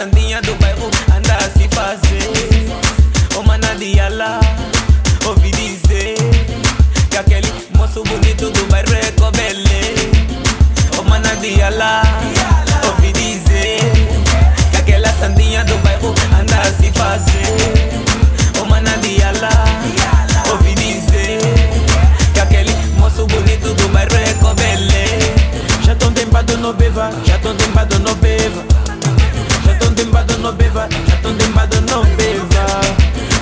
sandinha do bairro anda a se fazer. Ô oh, mana de Alá, ouvi dizer que aquele moço bonito do bairro é cobelê. Ô oh, mana de Alá, ouvi dizer que aquela sandinha do bairro anda a se fazer. Ô mana de Alá, ouvi dizer que aquele moço bonito do bairro é cobelê. Já tô tempado no beva, já tô tempado no beva já tão dembado no beba,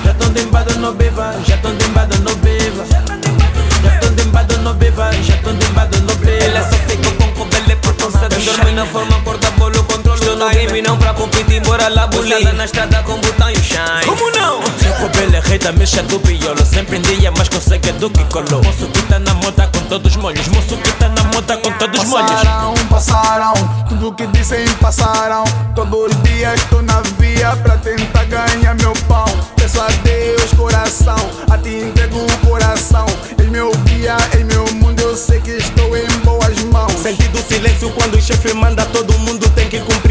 Já tão dembado no beba, já tão dembado no beba, Já tão dembado no beba, já tão dembada no beba. Ela só fica com cobele por causa da Dorme na forma, corta bolo, controle. Estou no game não pra competir, bora lá bulir. na estrada com botão e shine. Como não? Da mexa do piolo Sempre em dia, mas consegue do que colou Moço que tá na moda com todos os molhos Moço que tá na moda com todos os molhos Passaram, passaram, tudo que dissem passaram. Todos os dias estou na via pra tentar ganhar meu pão. Peço a Deus coração, a ti entrego o coração. És meu guia, és meu mundo, eu sei que estou em boas mãos. Sentido silêncio quando o chefe manda, todo mundo tem que cumprir.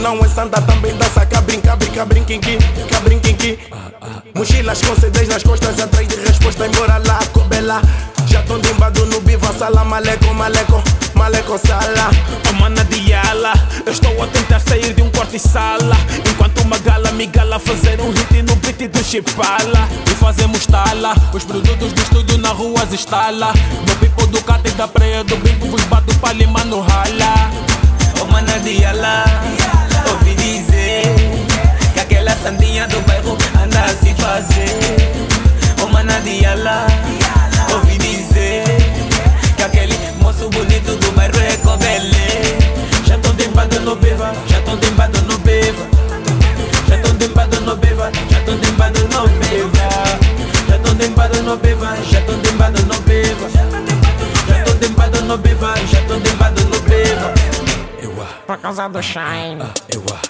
Não é santa, também dança cabrin, cabrin, cabrin, quinqui, cabrin, quinqui. Mochilas com CDs nas costas, atrás de resposta, embora lá, cobela. Já tô limbado no biva, sala, maleco, maleco, maleco, sala. Oh mana diala, eu estou a tentar sair de um quarto e sala Enquanto uma gala me gala fazer um hit no beat do Chipala E fazemos tala, os produtos do estúdio na rua se instala No pipo do cate da praia do bico vos bato pra limar no rala Oh mana diala, ouvi no beva, já tô tempado no beva Já tô tempado no beva, já tô tempado no beva Por causa do shine. Ewa,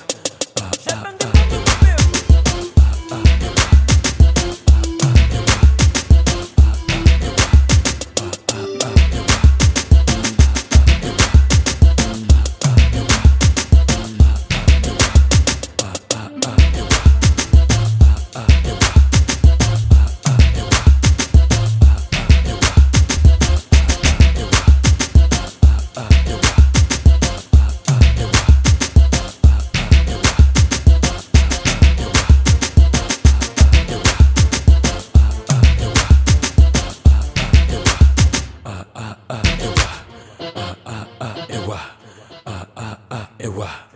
ah, ah, ah, ewa, ah, ah, ah, ewa.